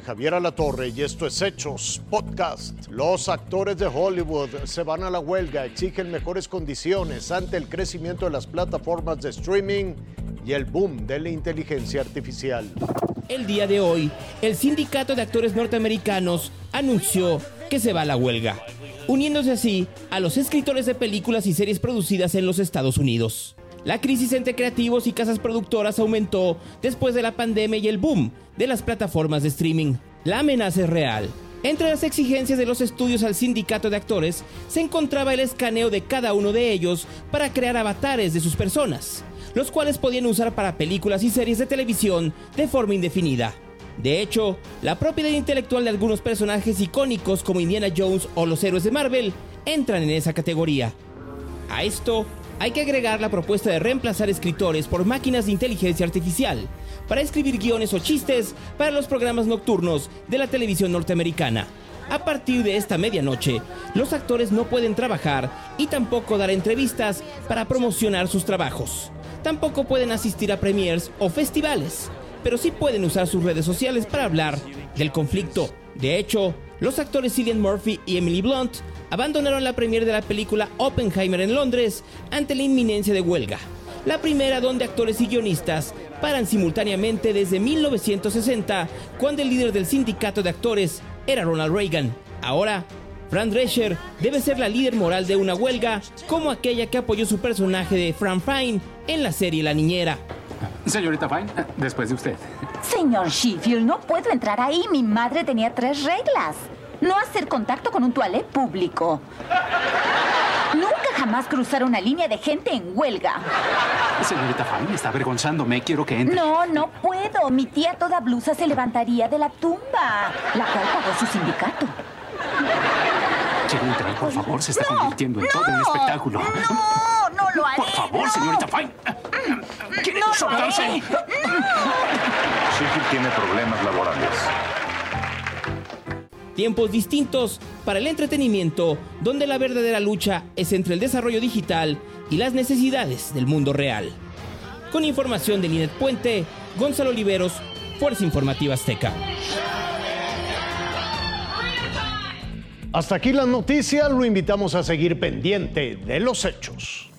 Javier Alatorre y esto es Hechos Podcast. Los actores de Hollywood se van a la huelga, exigen mejores condiciones ante el crecimiento de las plataformas de streaming y el boom de la inteligencia artificial. El día de hoy, el Sindicato de Actores Norteamericanos anunció que se va a la huelga, uniéndose así a los escritores de películas y series producidas en los Estados Unidos. La crisis entre creativos y casas productoras aumentó después de la pandemia y el boom de las plataformas de streaming. La amenaza es real. Entre las exigencias de los estudios al sindicato de actores se encontraba el escaneo de cada uno de ellos para crear avatares de sus personas, los cuales podían usar para películas y series de televisión de forma indefinida. De hecho, la propiedad intelectual de algunos personajes icónicos como Indiana Jones o los héroes de Marvel entran en esa categoría. A esto hay que agregar la propuesta de reemplazar escritores por máquinas de inteligencia artificial para escribir guiones o chistes para los programas nocturnos de la televisión norteamericana. A partir de esta medianoche, los actores no pueden trabajar y tampoco dar entrevistas para promocionar sus trabajos. Tampoco pueden asistir a premiers o festivales, pero sí pueden usar sus redes sociales para hablar del conflicto. De hecho, los actores Cillian Murphy y Emily Blunt abandonaron la premier de la película Oppenheimer en Londres ante la inminencia de huelga. La primera donde actores y guionistas paran simultáneamente desde 1960, cuando el líder del sindicato de actores era Ronald Reagan. Ahora, Fran Drescher debe ser la líder moral de una huelga, como aquella que apoyó su personaje de Fran Fine en la serie La Niñera. Señorita Fine, después de usted. Señor Sheffield, no puedo entrar ahí. Mi madre tenía tres reglas no hacer contacto con un toilet público. Nunca jamás cruzar una línea de gente en huelga. Señorita Fine, está avergonzándome. Quiero que entre. No, no puedo. Mi tía toda blusa se levantaría de la tumba, la cual pagó su sindicato. Quiero entrar, por favor. Se está convirtiendo en todo un espectáculo. No, no lo haré. Por favor, señorita Fine. ¿Quiere no soltarse? No. tiene problemas laborales tiempos distintos para el entretenimiento, donde la verdadera lucha es entre el desarrollo digital y las necesidades del mundo real. Con información de Linet Puente, Gonzalo Oliveros, Fuerza Informativa Azteca. Hasta aquí la noticia, lo invitamos a seguir pendiente de los hechos.